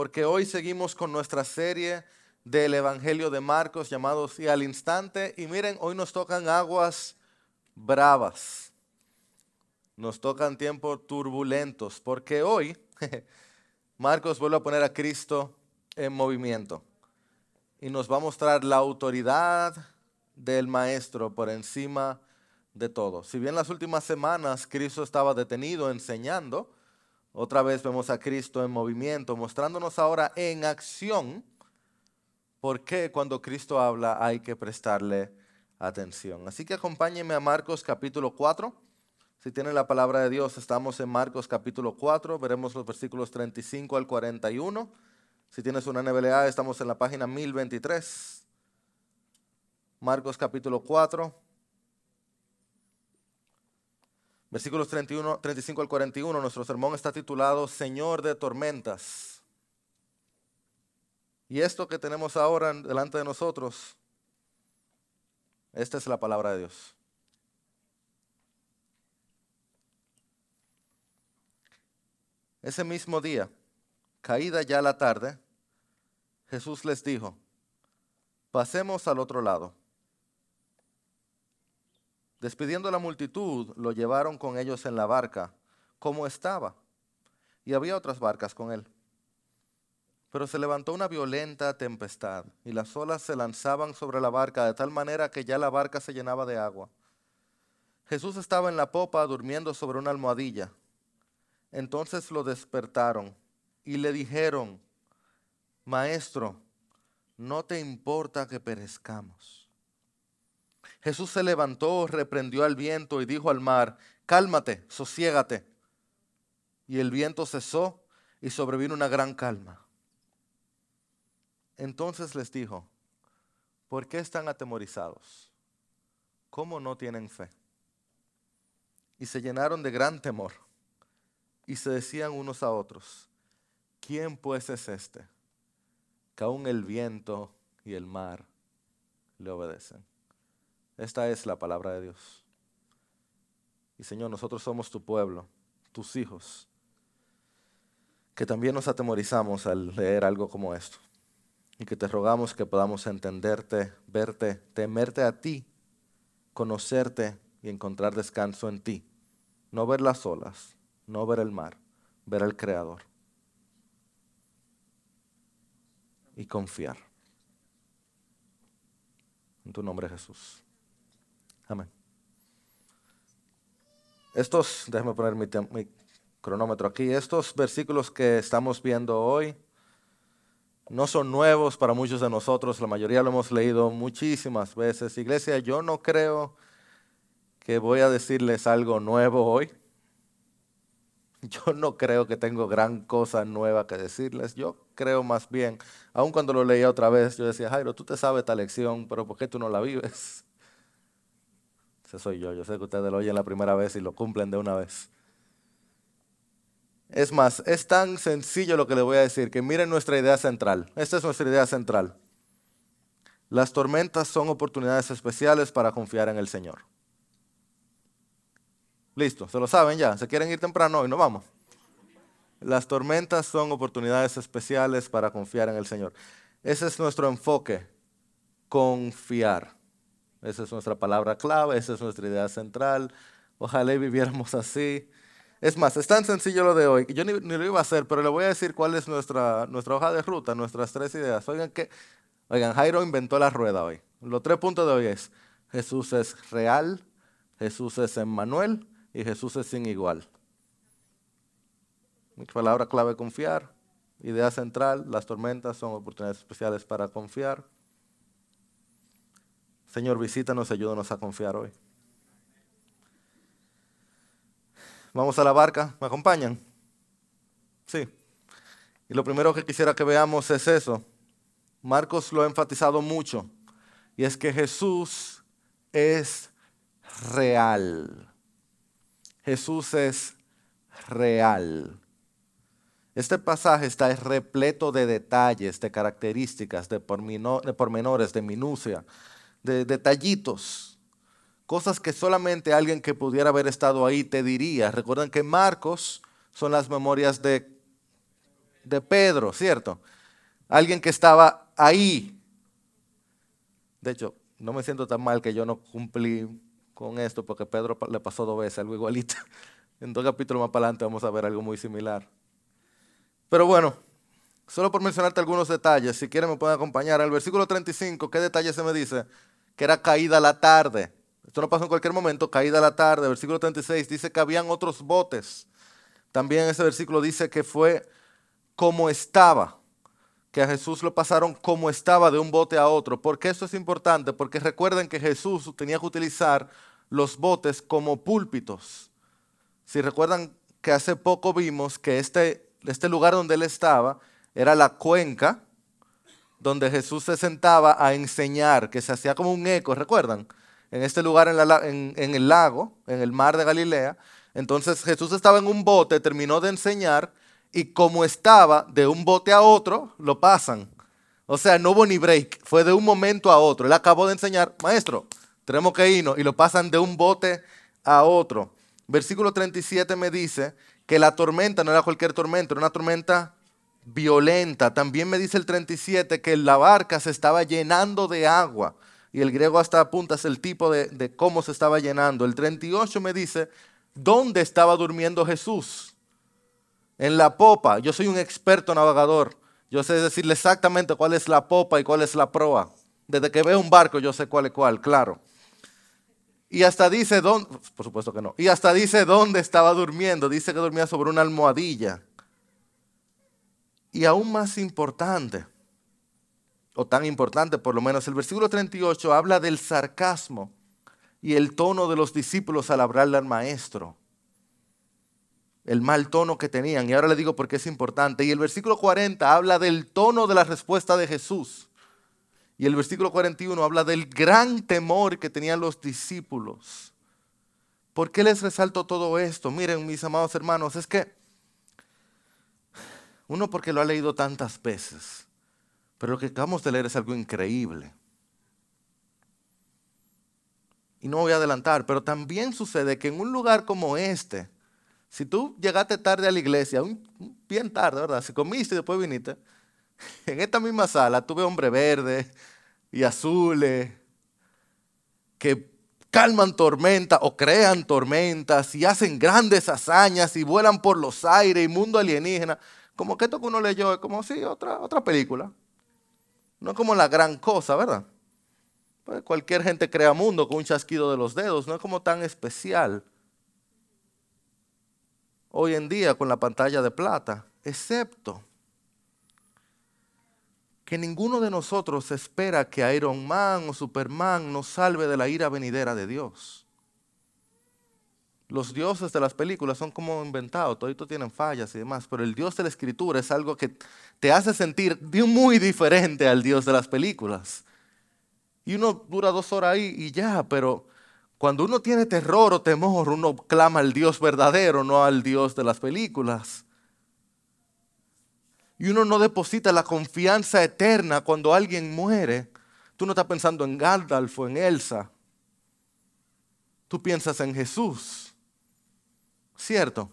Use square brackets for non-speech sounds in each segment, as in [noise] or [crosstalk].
porque hoy seguimos con nuestra serie del Evangelio de Marcos llamado Sí al Instante. Y miren, hoy nos tocan aguas bravas, nos tocan tiempos turbulentos, porque hoy [laughs] Marcos vuelve a poner a Cristo en movimiento y nos va a mostrar la autoridad del Maestro por encima de todo. Si bien las últimas semanas Cristo estaba detenido enseñando, otra vez vemos a Cristo en movimiento, mostrándonos ahora en acción por qué cuando Cristo habla hay que prestarle atención. Así que acompáñenme a Marcos capítulo 4. Si tienen la palabra de Dios, estamos en Marcos capítulo 4, veremos los versículos 35 al 41. Si tienes una NBLA, estamos en la página 1023. Marcos capítulo 4, versículos 31, 35 al 41. Nuestro sermón está titulado Señor de tormentas. Y esto que tenemos ahora delante de nosotros, esta es la palabra de Dios. Ese mismo día, caída ya la tarde, Jesús les dijo, pasemos al otro lado. Despidiendo la multitud, lo llevaron con ellos en la barca, como estaba, y había otras barcas con él. Pero se levantó una violenta tempestad, y las olas se lanzaban sobre la barca de tal manera que ya la barca se llenaba de agua. Jesús estaba en la popa durmiendo sobre una almohadilla. Entonces lo despertaron y le dijeron, Maestro, no te importa que perezcamos. Jesús se levantó, reprendió al viento y dijo al mar, cálmate, sosiégate. Y el viento cesó y sobrevino una gran calma. Entonces les dijo, ¿por qué están atemorizados? ¿Cómo no tienen fe? Y se llenaron de gran temor y se decían unos a otros, ¿quién pues es este? Que aún el viento y el mar le obedecen. Esta es la palabra de Dios. Y Señor, nosotros somos tu pueblo, tus hijos, que también nos atemorizamos al leer algo como esto. Y que te rogamos que podamos entenderte, verte, temerte a ti, conocerte y encontrar descanso en ti. No ver las olas, no ver el mar, ver al Creador. Y confiar. En tu nombre Jesús. Amén. Estos, déjame poner mi, cronómetro aquí, estos versículos que estamos viendo hoy no son nuevos para muchos de nosotros, la mayoría lo hemos leído muchísimas veces. Iglesia, yo no creo que voy a decirles algo nuevo hoy. [laughs] Yo no creo que tengo gran cosa nueva que decirles. Yo creo más bien, aun cuando lo leía otra vez, yo decía, Jairo, tú te sabes esta lección, pero ¿por qué tú no la vives? Ese soy yo. Yo sé que ustedes lo oyen la primera vez y lo cumplen de una vez. Es más, es tan sencillo lo que les voy a decir, que miren nuestra idea central. Esta es nuestra idea central. Las tormentas son oportunidades especiales para confiar en el Señor. Listo, se lo saben ya. ¿Se quieren ir temprano hoy? No vamos. Las tormentas son oportunidades especiales para confiar en el Señor. Ese es nuestro enfoque, confiar. Esa es nuestra palabra clave, esa es nuestra idea central. Ojalá viviéramos así. Es más, es tan sencillo lo de hoy, yo ni, lo iba a hacer, pero le voy a decir cuál es nuestra, nuestra hoja de ruta, nuestras tres ideas. Oigan, que, oigan, Jairo inventó la rueda hoy. Los tres puntos de hoy es, Jesús es real, Jesús es Emmanuel y Jesús es sin igual. Mi palabra clave, confiar. Idea central, las tormentas son oportunidades especiales para confiar. Señor, visítanos, ayúdanos a confiar hoy. Vamos a la barca, ¿me acompañan? Sí. Y lo primero que quisiera que veamos es eso. Marcos lo ha enfatizado mucho. Y es que Jesús es real. Jesús es real. Este pasaje está repleto de detalles, de características, de pormenores, de minucia de detallitos, cosas que solamente alguien que pudiera haber estado ahí te diría. Recuerden que Marcos son las memorias de de Pedro, ¿cierto? Alguien que estaba ahí. De hecho, no me siento tan mal que yo no cumplí con esto porque Pedro le pasó dos veces algo igualito. [laughs] En dos capítulos más para adelante vamos a ver algo muy similar. Pero bueno, solo por mencionarte algunos detalles, si quieren me pueden acompañar. Al versículo 35, ¿qué detalle se me dice? Que era caída la tarde. Esto no pasó en cualquier momento, caída la tarde. Versículo 36 dice que habían otros botes. También ese versículo dice que fue como estaba, que a Jesús lo pasaron como estaba de un bote a otro. ¿Por qué esto es importante? Porque recuerden que Jesús tenía que utilizar los botes como púlpitos. Si recuerdan que hace poco vimos que este, este lugar donde él estaba era la cuenca donde Jesús se sentaba a enseñar, que se hacía como un eco, ¿recuerdan? En este lugar en, en el lago, en el mar de Galilea. Entonces Jesús estaba en un bote, terminó de enseñar y como estaba de un bote a otro, lo pasan. O sea, no hubo ni break, fue de un momento a otro. Él acabó de enseñar, maestro, tenemos que irnos y lo pasan de un bote a otro. Versículo 37 me dice que la tormenta no era cualquier tormenta, era una tormenta violenta. También me dice el 37 que la barca se estaba llenando de agua. Y el griego hasta apunta es el tipo de, de cómo se estaba llenando. El 38 me dice dónde estaba durmiendo Jesús. En la popa. Yo soy un experto navegador. Yo sé decirle exactamente cuál es la popa y cuál es la proa. Desde que veo un barco yo sé cuál es cuál, claro. Y hasta dice dónde, por supuesto que no. Y hasta dice dónde estaba durmiendo. Dice que dormía sobre una almohadilla. Y aún más importante, o tan importante por lo menos, el versículo 38 habla del sarcasmo y el tono de los discípulos al hablarle al maestro. El mal tono que tenían. Y ahora le digo por qué es importante. Y el versículo 40 habla del tono de la respuesta de Jesús. Y el versículo 41 habla del gran temor que tenían los discípulos. ¿Por qué les resalto todo esto? Miren, mis amados hermanos, es que uno porque lo ha leído tantas veces, pero lo que acabamos de leer es algo increíble y no voy a adelantar, pero también sucede que en un lugar como este, si tú llegaste tarde a la iglesia, bien tarde, ¿verdad? Si comiste y después viniste, [laughs] en esta misma sala tuve hombres verdes y azules que calman tormentas o crean tormentas y hacen grandes hazañas y vuelan por los aires y mundo alienígena. Como que esto que uno leyó es como, sí, otra, otra película. No es como la gran cosa, ¿verdad? Pues, cualquier gente crea mundo con un chasquido de los dedos, no es como tan especial. Hoy en día con la pantalla de plata, excepto que ninguno de nosotros espera que Iron Man o Superman nos salve de la ira venidera de Dios. Los dioses de las películas son como inventados, toditos tienen fallas y demás, pero el Dios de la Escritura es algo que te hace sentir muy diferente al Dios de las películas. Y uno dura dos horas ahí y ya, pero cuando uno tiene terror o temor, uno clama al Dios verdadero, no al Dios de las películas. Y uno no deposita la confianza eterna cuando alguien muere. Tú no estás pensando en Gandalf o en Elsa. Tú piensas en Jesús. ¿Cierto?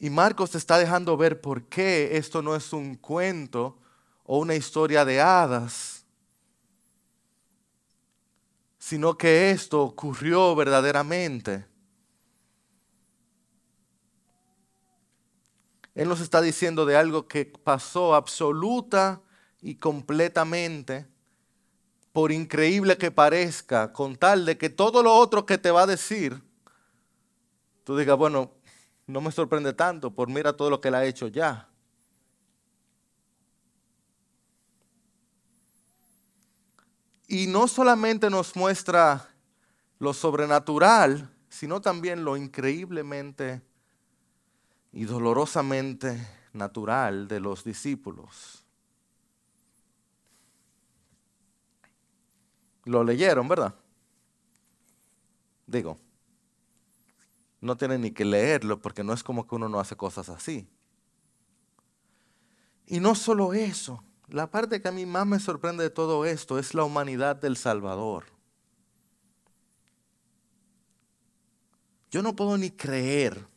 Y Marcos está dejando ver por qué esto no es un cuento o una historia de hadas, sino que esto ocurrió verdaderamente. Él nos está diciendo de algo que pasó absoluta y completamente, por increíble que parezca, con tal de que todo lo otro que te va a decir, tú digas, bueno, no me sorprende tanto, por mira todo lo que él ha hecho ya. Y no solamente nos muestra lo sobrenatural, sino también lo increíblemente y dolorosamente natural de los discípulos. Lo leyeron, ¿verdad? Digo, no tienen ni que leerlo porque no es como que uno no hace cosas así. Y no solo eso, la parte que a mí más me sorprende de todo esto es la humanidad del Salvador. Yo no puedo ni creer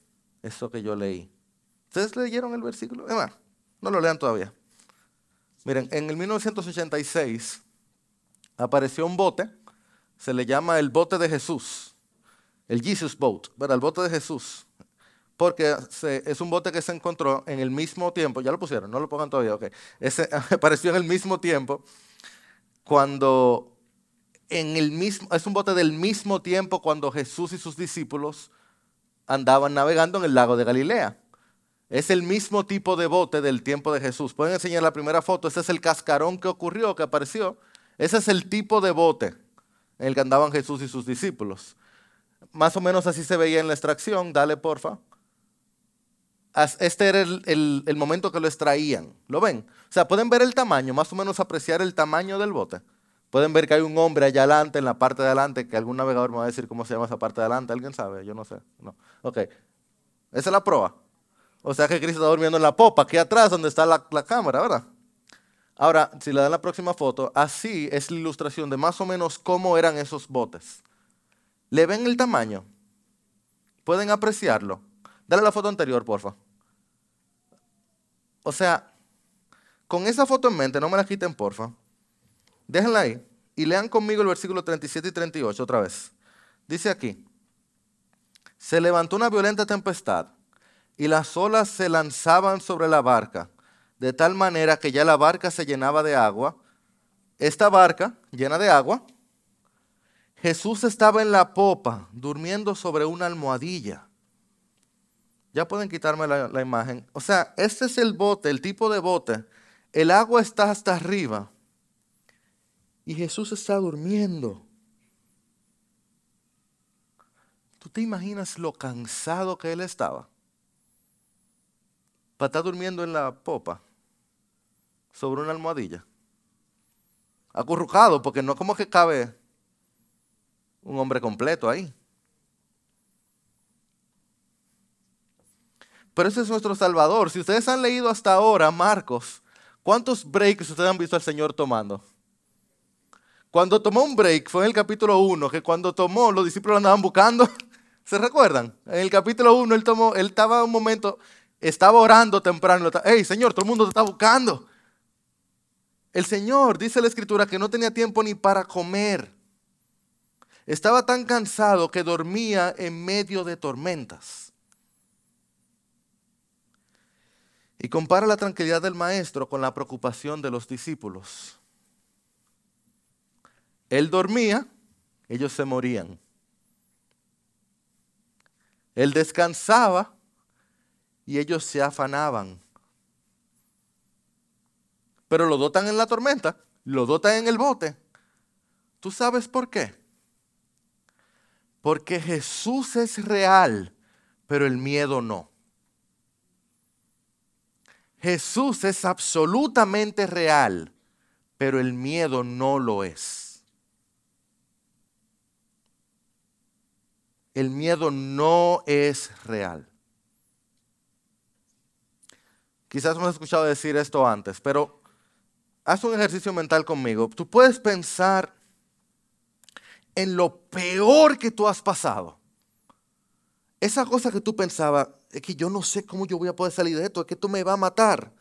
eso que yo leí. ¿Ustedes leyeron el versículo? No lo lean todavía. Miren, en el 1986 apareció un bote, se le llama el bote de Jesús, el Jesus Boat, ¿verdad? el bote de Jesús porque es un bote que se encontró en el mismo tiempo, ya lo pusieron, no lo pongan todavía, ok, ese [laughs] apareció en el mismo tiempo cuando en el mismo, es un bote del mismo tiempo cuando Jesús y sus discípulos andaban navegando en el lago de Galilea. Es el mismo tipo de bote del tiempo de Jesús. Pueden enseñar la primera foto, ese es el cascarón que ocurrió, que apareció. Ese es el tipo de bote en el que andaban Jesús y sus discípulos. Más o menos así se veía en la extracción, dale porfa este era el, momento que lo extraían. ¿Lo ven? O sea, pueden ver el tamaño, más o menos apreciar el tamaño del bote. Pueden ver que hay un hombre allá adelante, en la parte de adelante, que algún navegador me va a decir cómo se llama esa parte de adelante. ¿Alguien sabe? Yo no sé. No. Ok. Esa es la prueba. O sea que Cristo está durmiendo en la popa, aquí atrás donde está la, la cámara, ¿verdad? Ahora, si le dan la próxima foto, así es la ilustración de más o menos cómo eran esos botes. ¿Le ven el tamaño? ¿Pueden apreciarlo? Dale la foto anterior, porfa. O sea, con esa foto en mente, no me la quiten, porfa. Déjenla ahí y lean conmigo el versículo 37 y 38 otra vez. Dice aquí, se levantó una violenta tempestad y las olas se lanzaban sobre la barca, de tal manera que ya la barca se llenaba de agua. Esta barca, llena de agua, Jesús estaba en la popa, durmiendo sobre una almohadilla. Ya pueden quitarme la, imagen. O sea, este es el bote, el tipo de bote. El agua está hasta arriba. Y Jesús está durmiendo. ¿Tú te imaginas lo cansado que él estaba? Para estar durmiendo en la popa, sobre una almohadilla. Acurrucado, porque no como que cabe un hombre completo ahí. Pero ese es nuestro Salvador. Si ustedes han leído hasta ahora Marcos, ¿cuántos breaks ustedes han visto al Señor tomando? Cuando tomó un break fue en el capítulo 1, que cuando tomó los discípulos lo andaban buscando. [laughs] ¿Se recuerdan? En el capítulo 1 él tomó, él estaba un momento, estaba orando temprano. Hey, Señor, todo el mundo te está buscando. El Señor, dice la Escritura, que no tenía tiempo ni para comer. Estaba tan cansado que dormía en medio de tormentas. Y compara la tranquilidad del maestro con la preocupación de los discípulos. Él dormía, ellos se morían. Él descansaba y ellos se afanaban. Pero lo dotan en la tormenta, lo dotan en el bote. ¿Tú sabes por qué? Porque Jesús es real, pero el miedo no. Jesús es absolutamente real, pero el miedo no lo es. El miedo no es real. Quizás hemos escuchado decir esto antes, pero haz un ejercicio mental conmigo. Tú puedes pensar en lo peor que tú has pasado. Esa cosa que tú pensabas, es que yo no sé cómo yo voy a poder salir de esto, es que esto me va a matar,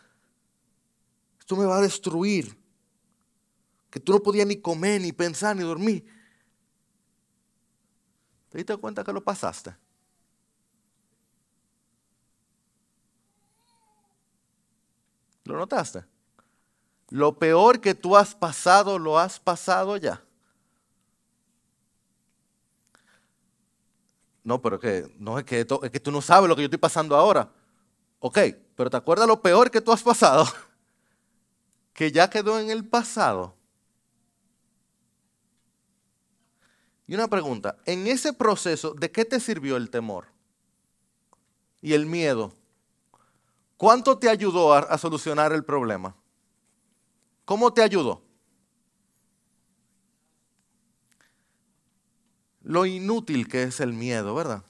esto me va a destruir, que tú no podías ni comer, ni pensar, ni dormir. ¿Te diste cuenta que lo pasaste? ¿Lo notaste? Lo peor que tú has pasado, lo has pasado ya. No, pero que, no, es que, tú no sabes lo que yo estoy pasando ahora. Ok, pero ¿te acuerdas lo peor que tú has pasado? [laughs] que ya quedó en el pasado. Y una pregunta, en ese proceso, ¿de qué te sirvió el temor? Y el miedo. ¿Cuánto te ayudó a, a solucionar el problema? ¿Cómo te ayudó? lo inútil que es el miedo, ¿verdad?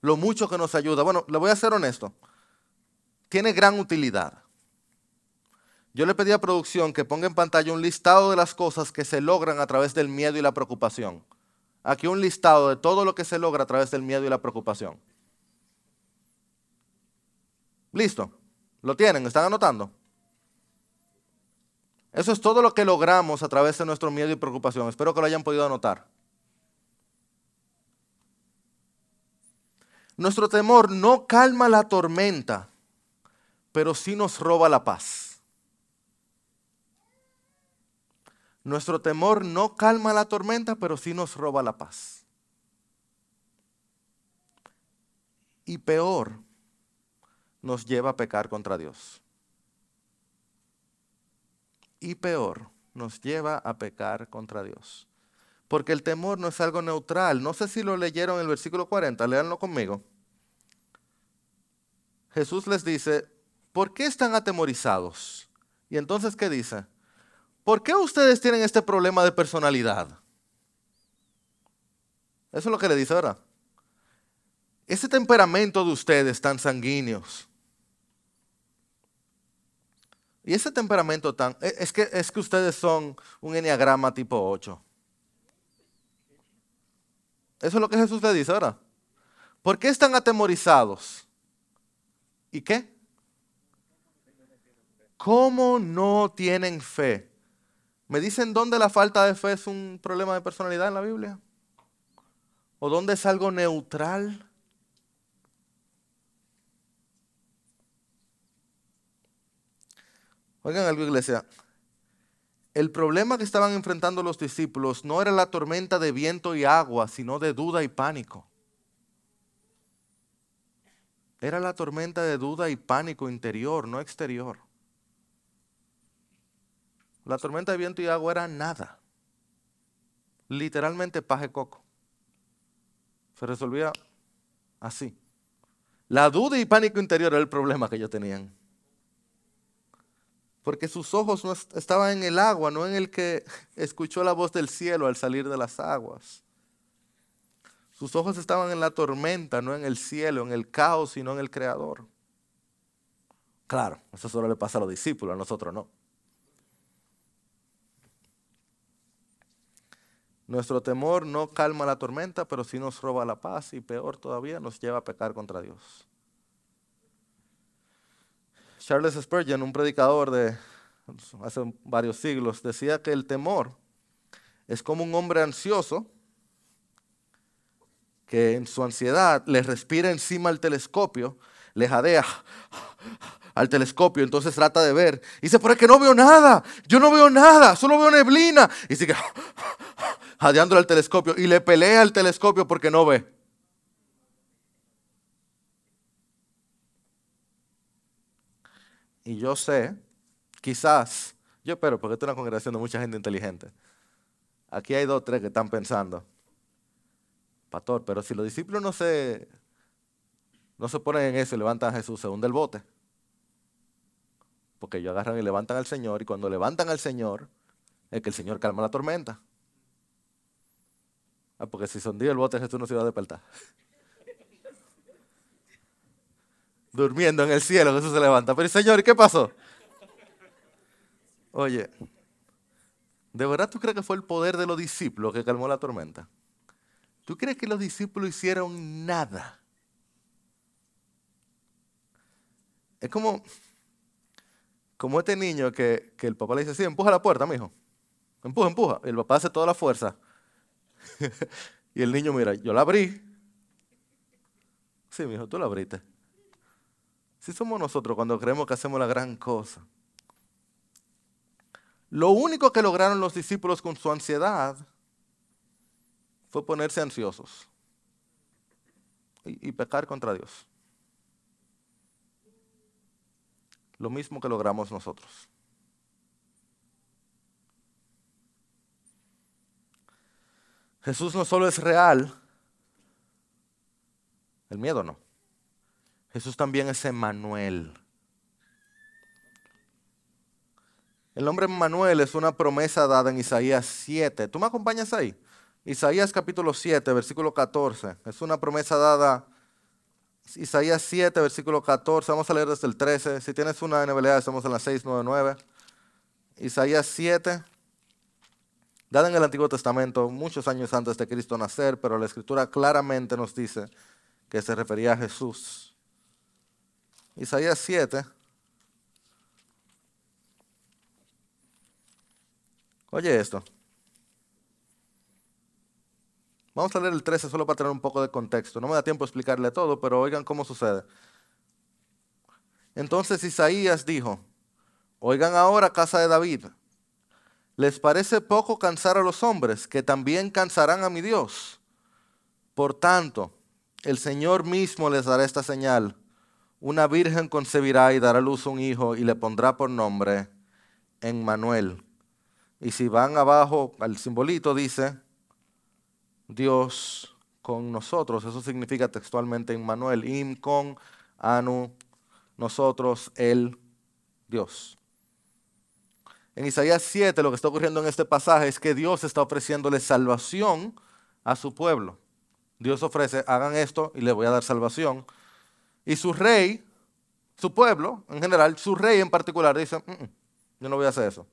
Lo mucho que nos ayuda. Bueno, le voy a ser honesto. Tiene gran utilidad. Yo le pedí a producción que ponga en pantalla un listado de las cosas que se logran a través del miedo y la preocupación. Aquí un listado de todo lo que se logra a través del miedo y la preocupación. Listo. ¿Lo tienen? ¿Están anotando? Eso es todo lo que logramos a través de nuestro miedo y preocupación. Espero que lo hayan podido anotar. Nuestro temor no calma la tormenta, pero sí nos roba la paz. Nuestro temor no calma la tormenta, pero sí nos roba la paz. Y peor, nos lleva a pecar contra Dios. Y peor, nos lleva a pecar contra Dios. Porque el temor no es algo neutral. No sé si lo leyeron en el versículo 40, léanlo conmigo. Jesús les dice, ¿por qué están atemorizados? Y entonces, ¿qué dice? ¿Por qué ustedes tienen este problema de personalidad? Eso es lo que le dice ahora. Ese temperamento de ustedes tan sanguíneos. Y ese temperamento tan... E, es que, es que ustedes son un enneagrama tipo 8. Eso es lo que Jesús le dice ahora. ¿Por qué están atemorizados? ¿Y qué? ¿Cómo no tienen fe? ¿Me dicen dónde la falta de fe es un problema de personalidad en la Biblia? ¿O dónde es algo neutral? Oigan algo, iglesia. El problema que estaban enfrentando los discípulos no era la tormenta de viento y agua, sino de duda y pánico. Era la tormenta de duda y pánico interior, no exterior. La tormenta de viento y agua era nada. Literalmente paje coco. Se resolvía así. La duda y pánico interior era el problema que ellos tenían porque sus ojos no estaban en el agua, no en el que [laughs] escuchó la voz del cielo al salir de las aguas. Sus ojos estaban en la tormenta, no en el cielo, en el caos, sino en el Creador. Claro, eso solo le pasa a los discípulos, a nosotros no. Nuestro temor no calma la tormenta, pero sí nos roba la paz y peor todavía nos lleva a pecar contra Dios. Charles Spurgeon, un predicador de hace varios siglos, decía que el temor es como un hombre ansioso que en su ansiedad le respira encima al telescopio, le jadea al telescopio, entonces trata de ver. Y dice, pero es que no veo nada, yo no veo nada, solo veo neblina. Y sigue jadeando al telescopio y le pelea al telescopio porque no ve. Y yo sé, quizás, yo espero, porque esto es una congregación de mucha gente inteligente. Aquí hay dos o tres que están pensando, pastor, pero si los discípulos no se, no se ponen en eso y levantan a Jesús, se hunde el bote. Porque ellos agarran y levantan al Señor, y cuando levantan al Señor, es que el Señor calma la tormenta. Ah, porque si se hundía el bote, Jesús no se iba a despertar. Durmiendo en el cielo, Jesús se levanta. Pero Señor, ¿y qué pasó? Oye, ¿de verdad tú crees que fue el poder de los discípulos que calmó la tormenta? ¿Tú crees que los discípulos hicieron nada? Es como, como este niño que, que el papá le dice, sí, empuja la puerta, mijo. Empuja, empuja. Y el papá hace toda la fuerza. [laughs] y el niño, mira, yo la abrí. Sí, mijo, tú la abriste. Si somos nosotros cuando creemos que hacemos la gran cosa. Lo único que lograron los discípulos con su ansiedad fue ponerse ansiosos y, y pecar contra Dios. Lo mismo que logramos nosotros. Jesús no solo es real, el miedo no. Jesús también es Emmanuel. El nombre Emmanuel es una promesa dada en Isaías 7. ¿Tú me acompañas ahí? Isaías capítulo 7, versículo 14. Es una promesa dada. Isaías 7, versículo 14. Vamos a leer desde el 13. Si tienes una NBLA, estamos en la 699. Isaías 7, dada en el Antiguo Testamento, muchos años antes de Cristo nacer, pero la Escritura claramente nos dice que se refería a Jesús. Isaías 7. Oye esto. Vamos a leer el 13 solo para tener un poco de contexto. No me da tiempo explicarle todo, pero oigan cómo sucede. Entonces Isaías dijo, oigan ahora casa de David, ¿les parece poco cansar a los hombres que también cansarán a mi Dios? Por tanto, el Señor mismo les dará esta señal. Una virgen concebirá y dará luz un hijo y le pondrá por nombre Emmanuel. Y si van abajo al simbolito dice, Dios con nosotros. Eso significa textualmente Emmanuel. Im con anu, nosotros, el Dios. En Isaías 7 lo que está ocurriendo en este pasaje es que Dios está ofreciéndole salvación a su pueblo. Dios ofrece, hagan esto y le voy a dar salvación. Y su rey, su pueblo en general, su rey en particular, dice, mm, mm, yo no voy a hacer eso.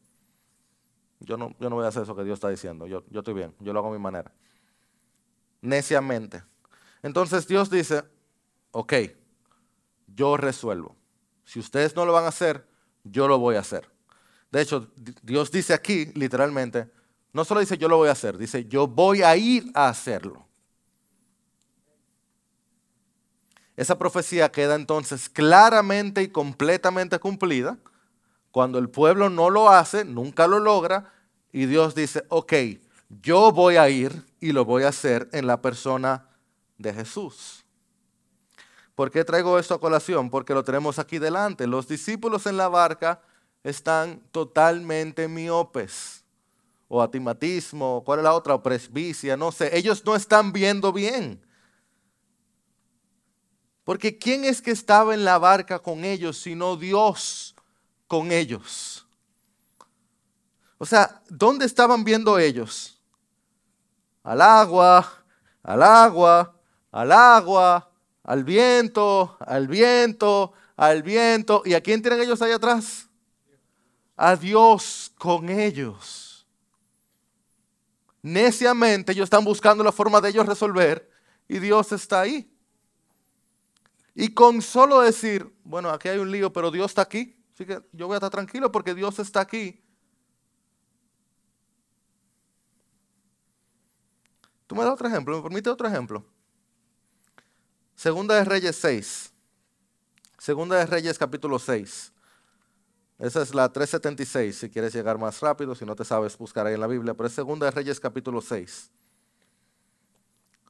Yo no, yo no voy a hacer eso que Dios está diciendo. Yo, yo estoy bien, yo lo hago a mi manera. Neciamente. Entonces Dios dice, ok, yo resuelvo. Si ustedes no lo van a hacer, yo lo voy a hacer. De hecho, Dios dice aquí, literalmente, no solo dice yo lo voy a hacer, dice yo voy a ir a hacerlo. Esa profecía queda entonces claramente y completamente cumplida. Cuando el pueblo no lo hace, nunca lo logra, y Dios dice, ok, yo voy a ir y lo voy a hacer en la persona de Jesús. ¿Por qué traigo esto a colación? Porque lo tenemos aquí delante. Los discípulos en la barca están totalmente miopes. O atimatismo, ¿cuál es la otra? O presbicia, no sé. Ellos no están viendo bien. Porque ¿quién es que estaba en la barca con ellos sino Dios con ellos? O sea, ¿dónde estaban viendo ellos? Al agua, al agua, al agua, al viento, al viento, al viento. ¿Y a quién tienen ellos ahí atrás? A Dios con ellos. Neciamente ellos están buscando la forma de ellos resolver y Dios está ahí. Y con solo decir, bueno, aquí hay un lío, pero Dios está aquí, así que yo voy a estar tranquilo porque Dios está aquí. ¿Tú me das otro ejemplo? ¿Me permite otro ejemplo? Segunda de Reyes 6. Segunda de Reyes capítulo 6. Esa es la 376, si quieres llegar más rápido, si no te sabes buscar ahí en la Biblia, pero es Segunda de Reyes capítulo 6.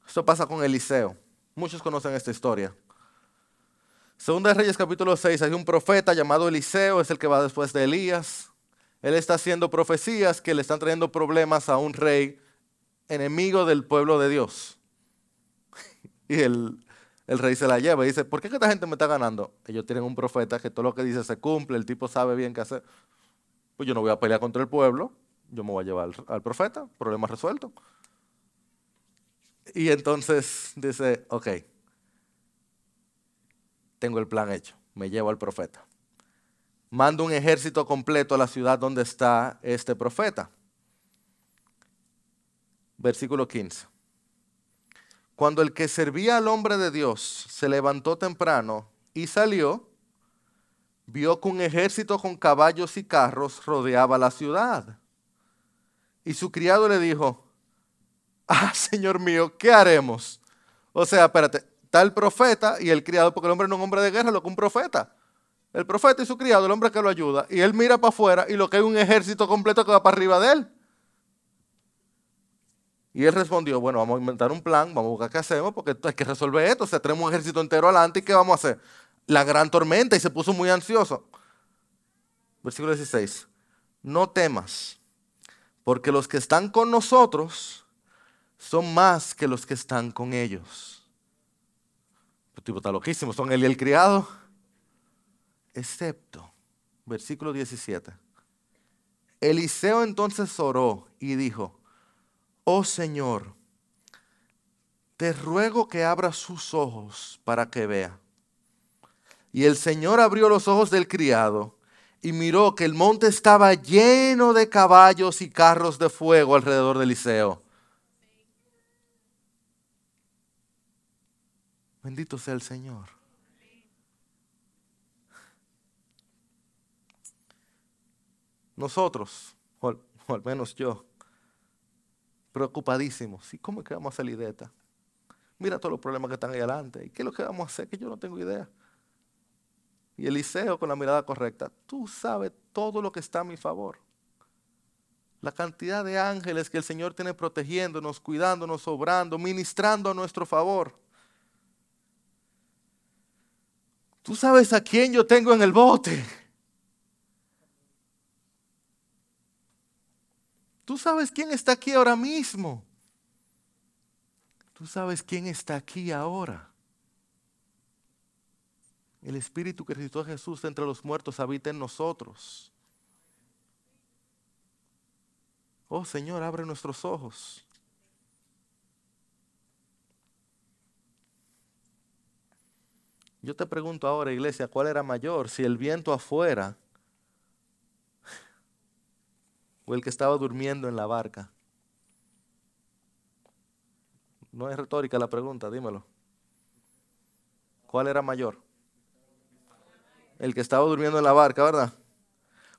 Esto pasa con Eliseo. Muchos conocen esta historia. Segunda de Reyes capítulo 6, hay un profeta llamado Eliseo, es el que va después de Elías. Él está haciendo profecías que le están trayendo problemas a un rey enemigo del pueblo de Dios. [laughs] y el, rey se la lleva y dice, ¿por qué esta gente me está ganando? Ellos tienen un profeta que todo lo que dice se cumple, el tipo sabe bien qué hacer. Pues yo no voy a pelear contra el pueblo, yo me voy a llevar al, al profeta, problema resuelto. Y entonces dice, ok, tengo el plan hecho, me llevo al profeta. Mando un ejército completo a la ciudad donde está este profeta. Versículo 15. Cuando el que servía al hombre de Dios se levantó temprano y salió, vio que un ejército con caballos y carros rodeaba la ciudad. Y su criado le dijo, ah, Señor mío, ¿qué haremos? O sea, espérate, Está el profeta y el criado, porque el hombre no es un hombre de guerra, lo que un profeta. El profeta y su criado, el hombre que lo ayuda. Y él mira para afuera y lo que hay un ejército completo que va para arriba de él. Y él respondió, bueno, vamos a inventar un plan, vamos a buscar qué hacemos, porque hay que resolver esto. O sea, tenemos un ejército entero adelante y ¿qué vamos a hacer? La gran tormenta y se puso muy ansioso. Versículo 16. No temas, porque los que están con nosotros son más que los que están con ellos. El tipo está loquísimo, son él y el criado. Excepto, versículo 17. Eliseo entonces oró y dijo, oh Señor, te ruego que abra sus ojos para que vea. Y el Señor abrió los ojos del criado y miró que el monte estaba lleno de caballos y carros de fuego alrededor de Eliseo. Bendito sea el Señor. Nosotros, o al, menos yo, preocupadísimos. ¿Y cómo es que vamos a salir de esta? Mira todos los problemas que están ahí adelante. ¿Y qué es lo que vamos a hacer? Que yo no tengo idea. Y Eliseo con la mirada correcta, tú sabes todo lo que está a mi favor. La cantidad de ángeles que el Señor tiene protegiéndonos, cuidándonos, obrando, ministrando a nuestro favor. Tú sabes a quién yo tengo en el bote. Tú sabes quién está aquí ahora mismo. Tú sabes quién está aquí ahora. El Espíritu que resucitó a Jesús entre los muertos habita en nosotros. Oh Señor, abre nuestros ojos. Yo te pregunto ahora, iglesia, ¿cuál era mayor? Si el viento afuera o el que estaba durmiendo en la barca. No es retórica la pregunta, dímelo. ¿Cuál era mayor? El que estaba durmiendo en la barca, ¿verdad?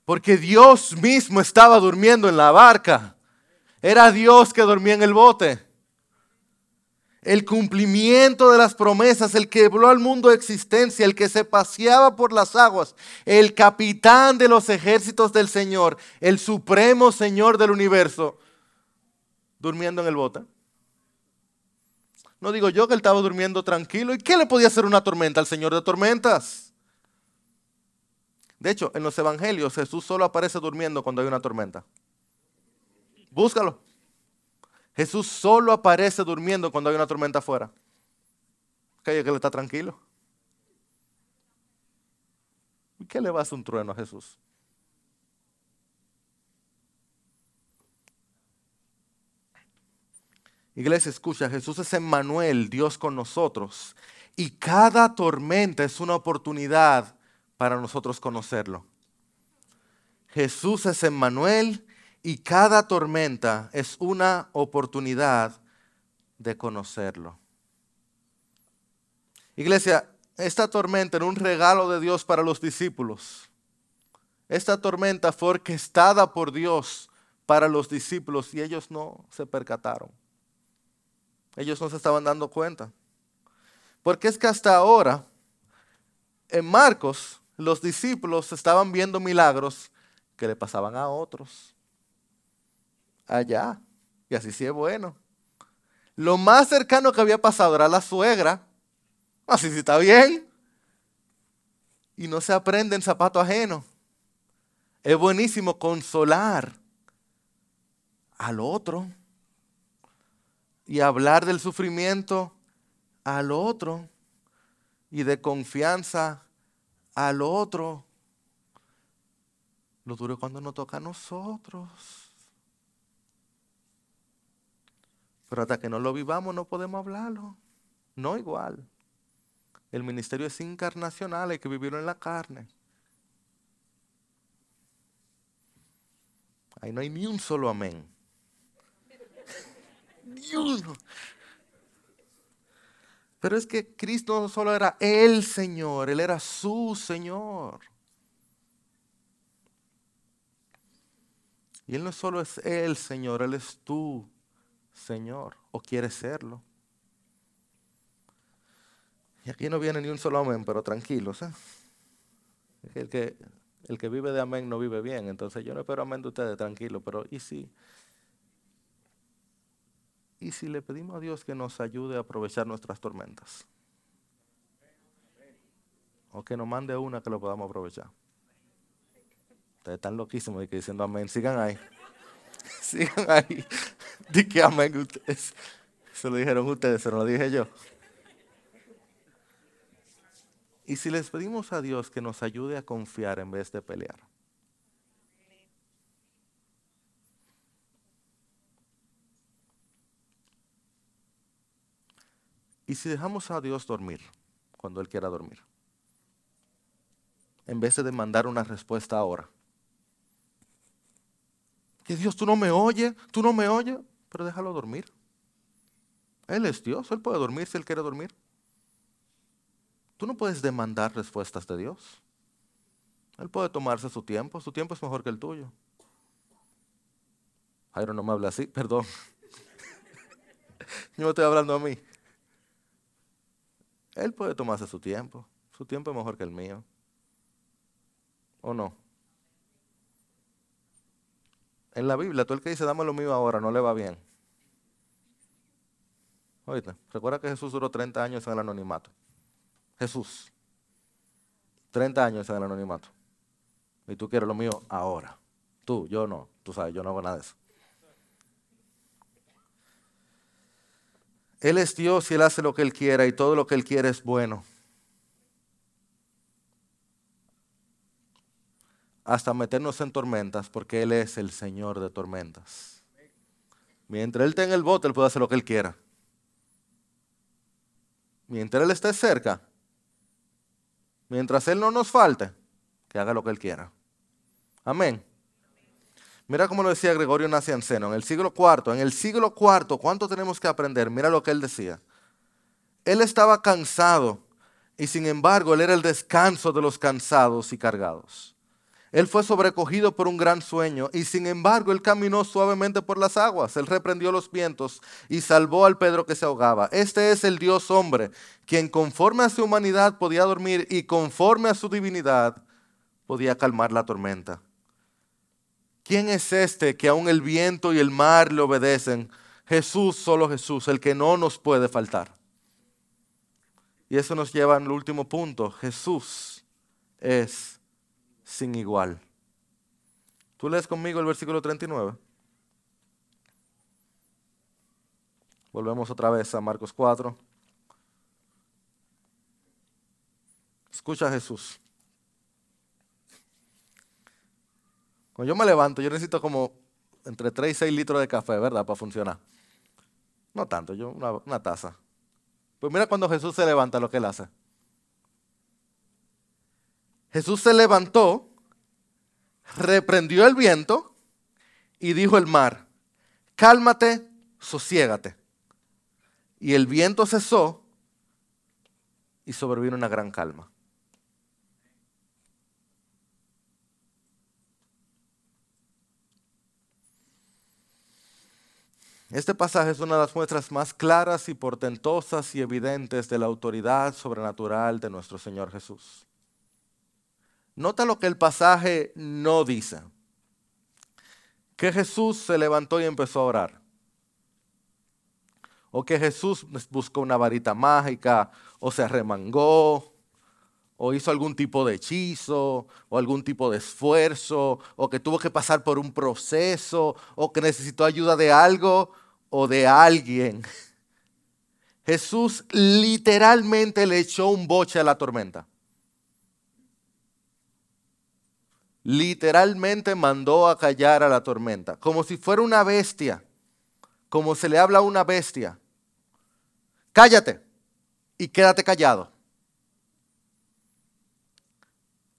Porque Dios mismo estaba durmiendo en la barca. Era Dios que dormía en el bote el cumplimiento de las promesas, el que habló al mundo de existencia, el que se paseaba por las aguas, el capitán de los ejércitos del Señor, el supremo Señor del universo, durmiendo en el bote. No digo yo que él estaba durmiendo tranquilo. ¿Y qué le podía hacer una tormenta al Señor de tormentas? De hecho, en los evangelios Jesús solo aparece durmiendo cuando hay una tormenta. Búscalo. Jesús solo aparece durmiendo cuando hay una tormenta afuera. Que que él está tranquilo. ¿Y qué le va a hacer un trueno a Jesús? Iglesia, escucha, Jesús es Emmanuel, Dios con nosotros. Y cada tormenta es una oportunidad para nosotros conocerlo. Jesús es Emmanuel y cada tormenta es una oportunidad de conocerlo. Iglesia, esta tormenta era un regalo de Dios para los discípulos. Esta tormenta fue orquestada por Dios para los discípulos y ellos no se percataron. Ellos no se estaban dando cuenta. Porque es que hasta ahora, en Marcos, los discípulos estaban viendo milagros que le pasaban a otros allá. Y así sí es bueno. Lo más cercano que había pasado era la suegra. Así sí está bien. Y no se aprende en zapato ajeno. Es buenísimo consolar al otro y hablar del sufrimiento al otro y de confianza al otro. Lo duro cuando nos toca a nosotros. Pero hasta que no lo vivamos no podemos hablarlo. No igual. El ministerio es incarnacional, hay que vivirlo en la carne. Ahí no hay ni un solo amén. [laughs] ni uno. Pero es que Cristo no solo era el Señor, Él era su Señor. Y Él no solo es el Señor, Él es tú Señor, o quiere serlo. Y aquí no viene ni un solo amén, pero tranquilos. ¿eh? El, que, el que vive de amén no vive bien. Entonces yo no espero amén de ustedes, tranquilo. Pero ¿y si? ¿Y le pedimos a Dios que nos ayude a aprovechar nuestras tormentas? O que nos mande una que lo podamos aprovechar. Ustedes están loquísimos diciendo amén. Sigan ahí. Sigan ahí. [laughs] Di que amén ustedes. Se lo dijeron ustedes, se lo dije yo. Y si les pedimos a Dios que nos ayude a confiar en vez de pelear. Y si dejamos a Dios dormir cuando Él quiera dormir, en vez de demandar una respuesta ahora. Que Dios, tú no me oyes, tú no me oyes, pero déjalo dormir. Él es Dios, Él puede dormir si Él quiere dormir. Tú no puedes demandar respuestas de Dios. Él puede tomarse su tiempo, su tiempo es mejor que el tuyo. Jairo no me habla así, [laughs] perdón. Yo me estoy hablando a mí. Él puede tomarse su tiempo. Su tiempo es mejor que el mío. ¿O no? En la Biblia, todo el que dice dame lo mío ahora no le va bien. Oíste, recuerda que Jesús duró 30 años en el anonimato. Jesús. 30 años en el anonimato. Y tú quieres lo mío ahora. Tú, yo no. Tú sabes, yo no hago nada de eso. Él es Dios y Él hace lo que Él quiera y todo lo que Él quiere es bueno. Hasta meternos en tormentas porque Él es el Señor de tormentas. Mientras Él tenga el bote, Él puede hacer lo que Él quiera. Mientras Él esté cerca, mientras Él no nos falte, que haga lo que Él quiera. Amén. Mira cómo lo decía Gregorio Nacianceno, en el siglo IV, en el siglo IV, ¿cuánto tenemos que aprender? Mira lo que él decía. Él estaba cansado y sin embargo él era el descanso de los cansados y cargados. Él fue sobrecogido por un gran sueño y sin embargo él caminó suavemente por las aguas. Él reprendió los vientos y salvó al Pedro que se ahogaba. Este es el Dios hombre, quien conforme a su humanidad podía dormir y conforme a su divinidad podía calmar la tormenta. ¿Quién es este que aún el viento y el mar le obedecen? Jesús, solo Jesús, el que no nos puede faltar. Y eso nos lleva al último punto. Jesús es sin igual. ¿Tú lees conmigo el versículo 39? Volvemos otra vez a Marcos 4. Escucha a Jesús. Cuando yo me levanto, yo necesito como entre 3 y 6 litros de café, ¿verdad? Para funcionar. No tanto, yo una, taza. Pues mira cuando Jesús se levanta lo que él hace. Jesús se levantó, reprendió el viento y dijo el mar, cálmate, sosiégate. Y el viento cesó y sobrevino una gran calma. Este pasaje es una de las muestras más claras y portentosas y evidentes de la autoridad sobrenatural de nuestro Señor Jesús. Nota lo que el pasaje no dice. Que Jesús se levantó y empezó a orar. O que Jesús buscó una varita mágica, o se arremangó, o hizo algún tipo de hechizo, o algún tipo de esfuerzo, o que tuvo que pasar por un proceso, o que necesitó ayuda de algo o de alguien. [laughs] Jesús literalmente le echó un boche a la tormenta. Literalmente mandó a callar a la tormenta, como si fuera una bestia, como se le habla a una bestia. Cállate y quédate callado.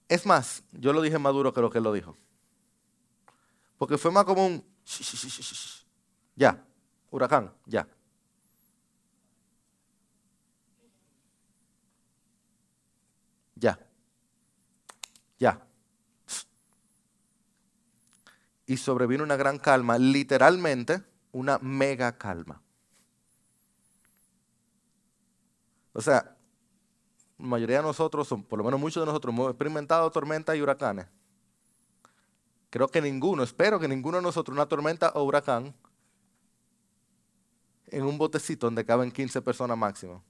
Es más, yo lo dije más duro que lo que él lo dijo. Porque fue más como un... Ya, huracán, ya. Ya. Ya. Y sobrevino una gran calma, literalmente una mega calma. O sea, la mayoría de nosotros, por lo menos muchos de nosotros, hemos experimentado tormentas y huracanes. Creo que ninguno, espero que ninguno de nosotros, una tormenta o huracán, en un botecito donde caben 15 personas máximo.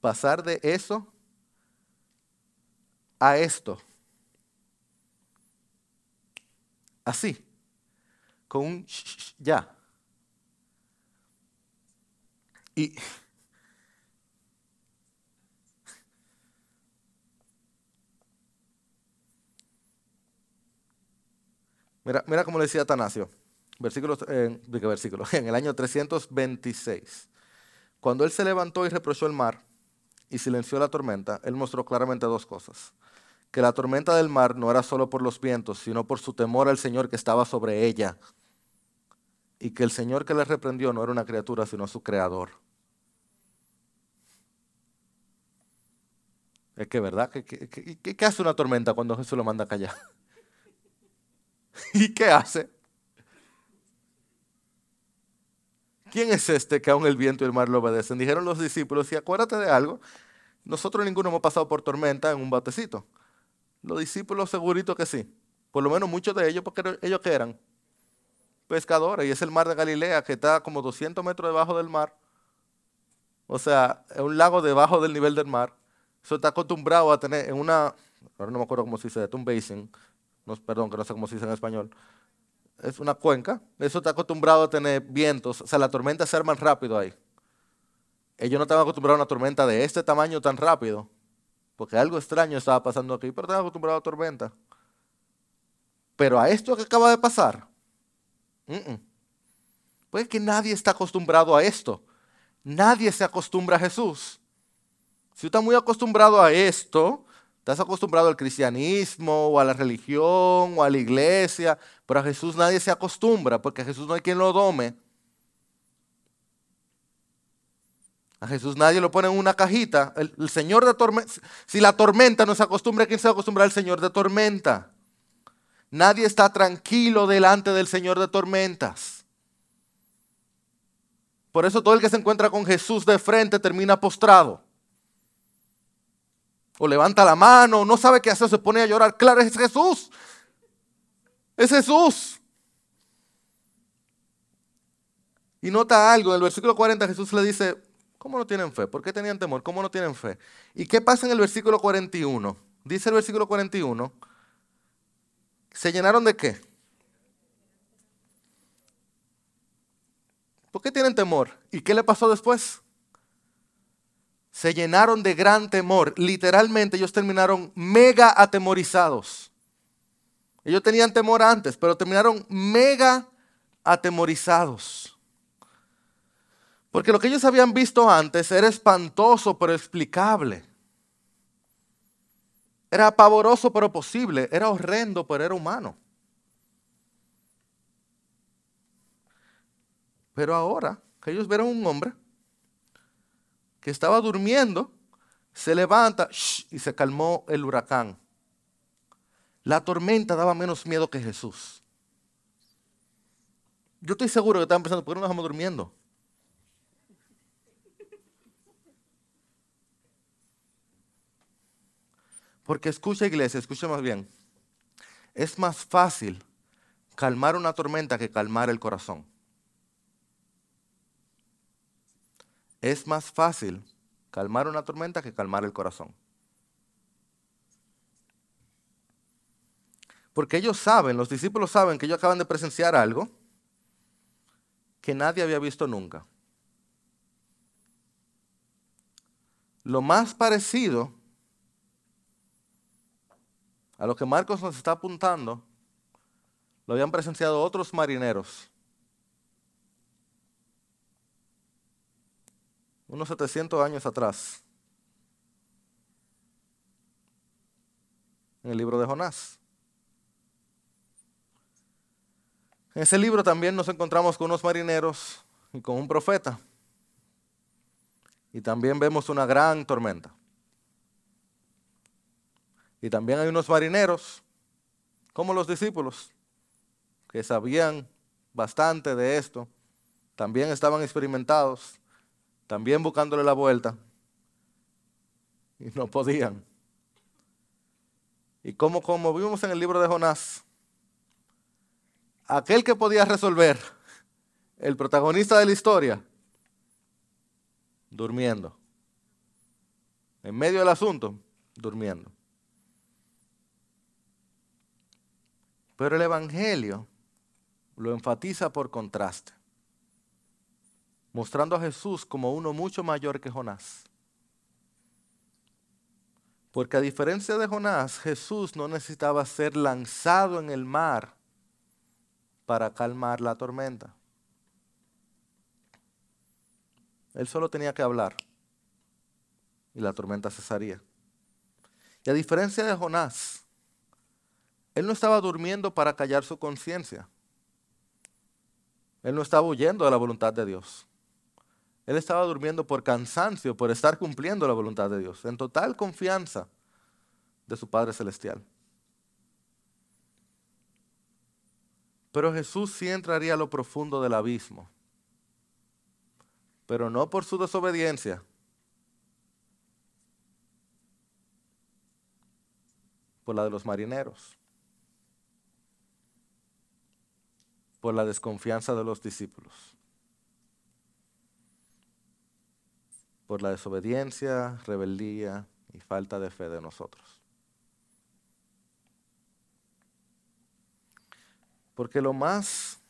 Pasar de eso a esto. Así. Con un ya. Y [laughs] mira, mira cómo le decía Atanasio versículo, eh, versículo, [laughs] en el año 326, cuando él se levantó y reprochó el mar y silenció la tormenta, él mostró claramente dos cosas que la tormenta del mar no era solo por los vientos, sino por su temor al Señor que estaba sobre ella, y que el Señor que les reprendió no era una criatura, sino su creador. Es que, ¿verdad? ¿Qué, qué, qué, qué hace una tormenta cuando Jesús lo manda a callar? [laughs] ¿Y qué hace? ¿Quién es este que aún el viento y el mar lo obedecen? Dijeron los discípulos, y acuérdate de algo, nosotros ninguno hemos pasado por tormenta en un batecito. Los discípulos segurito que sí. Por lo menos muchos de ellos, porque ellos eran pescadores, y es el mar de Galilea que está como 200 metros debajo del mar. O sea, es un lago debajo del nivel del mar. Eso está acostumbrado a tener en una, ahora no me acuerdo cómo se dice, un basin, perdón, que no sé cómo se dice en español. Es una cuenca. Eso está acostumbrado a tener vientos. O sea, la tormenta se arma rápido ahí. Ellos no estaban acostumbrados a una tormenta de este tamaño tan rápido. Porque algo extraño estaba pasando aquí, pero estaban acostumbrados a tormenta. Pero a esto que acaba de pasar, pues que nadie está acostumbrado a esto. Nadie se acostumbra a Jesús. Si tú estás muy acostumbrado a esto, estás acostumbrado al cristianismo o a la religión o a la iglesia, pero a Jesús nadie se acostumbra porque a Jesús no hay quien lo dome. A Jesús nadie lo pone en una cajita. El, Señor de tormenta, si la tormenta no se acostumbra, ¿quién se acostumbra al Señor de tormenta? Nadie está tranquilo delante del Señor de tormentas. Por eso todo el que se encuentra con Jesús de frente termina postrado. O levanta la mano, no sabe qué hacer, se pone a llorar. Claro, es Jesús. Es Jesús. Y nota algo, en el versículo 40 Jesús le dice, ¿cómo no tienen fe? ¿Por qué tenían temor? ¿Cómo no tienen fe? ¿Y qué pasa en el versículo 41? Dice el versículo 41, ¿se llenaron de qué? ¿Por qué tienen temor? ¿Y qué le pasó después? Se llenaron de gran temor. Literalmente ellos terminaron mega atemorizados. Ellos tenían temor antes, pero terminaron mega atemorizados. Porque lo que ellos habían visto antes era espantoso pero explicable. Era pavoroso pero posible. Era horrendo pero era humano. Pero ahora que ellos vieron un hombre que estaba durmiendo, se levanta y se calmó el huracán. La tormenta daba menos miedo que Jesús. Yo estoy seguro que estaban pensando, ¿por qué no estamos durmiendo? Porque escucha iglesia, escucha más bien. Es más fácil calmar una tormenta que calmar el corazón. es más fácil calmar una tormenta que calmar el corazón. Porque ellos saben, los discípulos saben que ellos acaban de presenciar algo que nadie había visto nunca. Lo más parecido a lo que Marcos nos está apuntando, lo habían presenciado otros marineros unos 700 años atrás, en el libro de Jonás. En ese libro también nos encontramos con unos marineros y con un profeta. Y también vemos una gran tormenta. Y también hay unos marineros, como los discípulos, que sabían bastante de esto, también estaban experimentados también buscándole la vuelta, y no podían. Y como, como vimos en el libro de Jonás, aquel que podía resolver, el protagonista de la historia, durmiendo. En medio del asunto, durmiendo. Pero el Evangelio lo enfatiza por contraste mostrando a Jesús como uno mucho mayor que Jonás. Porque a diferencia de Jonás, Jesús no necesitaba ser lanzado en el mar para calmar la tormenta. Él solo tenía que hablar y la tormenta cesaría. Y a diferencia de Jonás, él no estaba durmiendo para callar su conciencia. Él no estaba huyendo de la voluntad de Dios. Él estaba durmiendo por cansancio, por estar cumpliendo la voluntad de Dios, en total confianza de su Padre Celestial. Pero Jesús sí entraría a lo profundo del abismo pero no por su desobediencia. Por la de los marineros. Por la desconfianza de los discípulos. Por la desobediencia, rebeldía y falta de fe de nosotros. Porque lo más,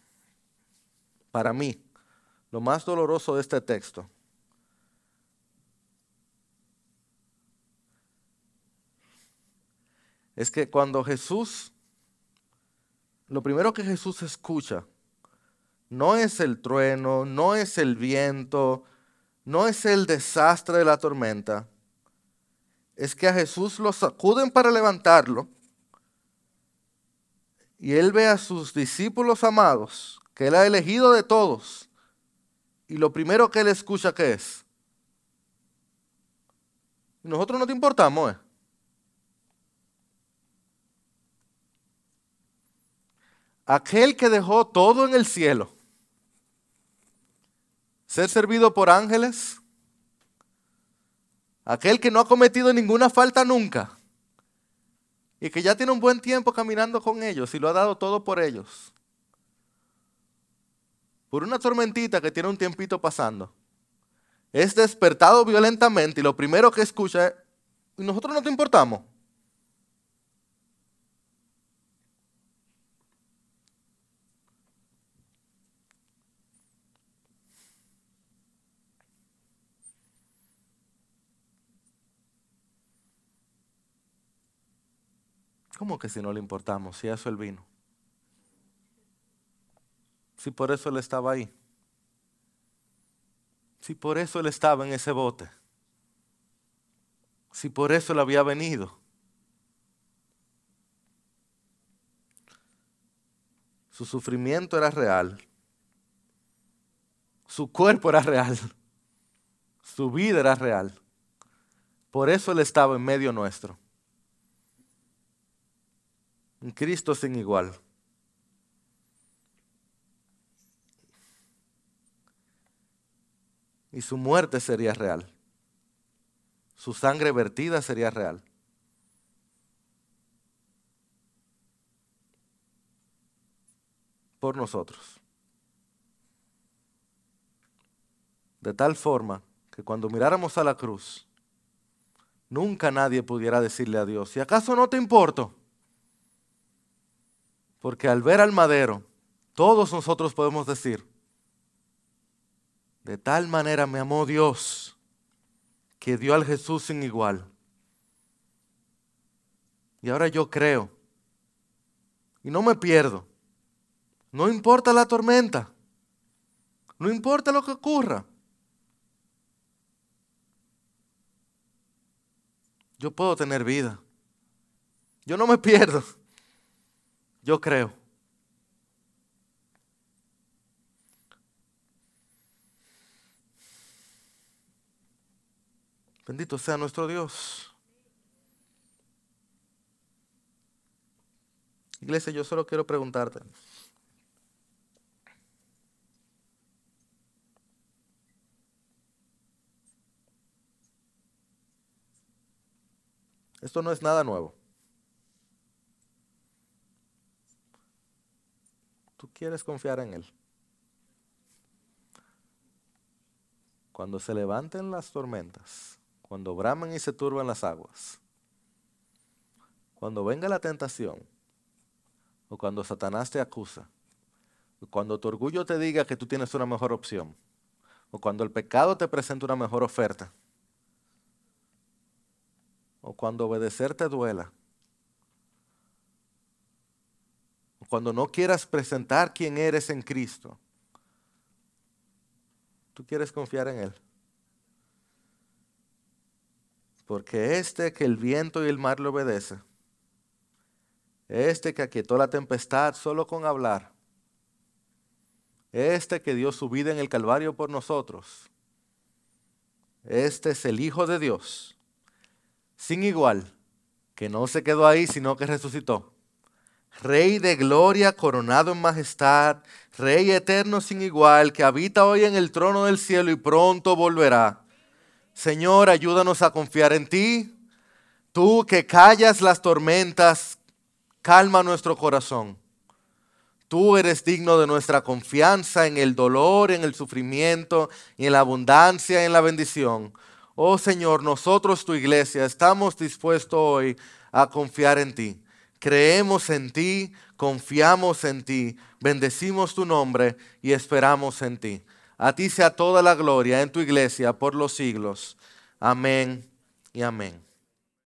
para mí, lo más doloroso de este texto es que cuando Jesús, lo primero que Jesús escucha, no es el trueno, no es el viento, no es el desastre de la tormenta, es que a Jesús lo sacuden para levantarlo y él ve a sus discípulos amados, que él ha elegido de todos, y lo primero que él escucha, ¿qué es? Nosotros no te importamos, ¿eh? Aquel que dejó todo en el cielo, ser servido por ángeles, aquel que no ha cometido ninguna falta nunca, y que ya tiene un buen tiempo caminando con ellos y lo ha dado todo por ellos. Por una tormentita que tiene un tiempito pasando. Es despertado violentamente y lo primero que escucha es, ¿y nosotros no te importamos? ¿Cómo que si no le importamos? Si eso él vino. Si por eso él estaba ahí. Si por eso él estaba en ese bote. Si por eso él había venido. Su sufrimiento era real. Su cuerpo era real. Su vida era real. Por eso él estaba en medio nuestro. Un Cristo sin igual. Y su muerte sería real. Su sangre vertida sería real. Por nosotros. De tal forma que cuando miráramos a la cruz, nunca nadie pudiera decirle a Dios, ¿y acaso no te importo? Porque al ver al madero, todos nosotros podemos decir, de tal manera me amó Dios que dio al Jesús sin igual. Y ahora yo creo. Y no me pierdo. No importa la tormenta. No importa lo que ocurra. Yo puedo tener vida. Yo no me [laughs] pierdo. Yo creo. Bendito sea nuestro Dios. Iglesia, yo solo quiero preguntarte. Esto no es nada nuevo. Tú quieres confiar en Él. Cuando se levanten las tormentas, cuando bramen y se turban las aguas, cuando venga la tentación, o cuando Satanás te acusa, o cuando tu orgullo te diga que tú tienes una mejor opción, o cuando el pecado te presenta una mejor oferta, o cuando obedecer te duela, cuando no quieras presentar quién eres en Cristo, tú quieres confiar en Él. Porque este que el viento y el mar le obedece, este que aquietó la tempestad solo con hablar, este que dio su vida en el Calvario por nosotros, este es el Hijo de Dios, sin igual, que no se quedó ahí, sino que resucitó Rey de gloria, coronado en majestad, Rey eterno sin igual, que habita hoy en el trono del cielo y pronto volverá. Señor, ayúdanos a confiar en ti. Tú que callas las tormentas, calma nuestro corazón. Tú eres digno de nuestra confianza en el dolor, en el sufrimiento, en la abundancia, en la bendición. Oh Señor, nosotros, tu iglesia, estamos dispuestos hoy a confiar en ti. Creemos en ti, confiamos en ti, bendecimos tu nombre y esperamos en ti. A ti sea toda la gloria en tu iglesia por los siglos. Amén y amén.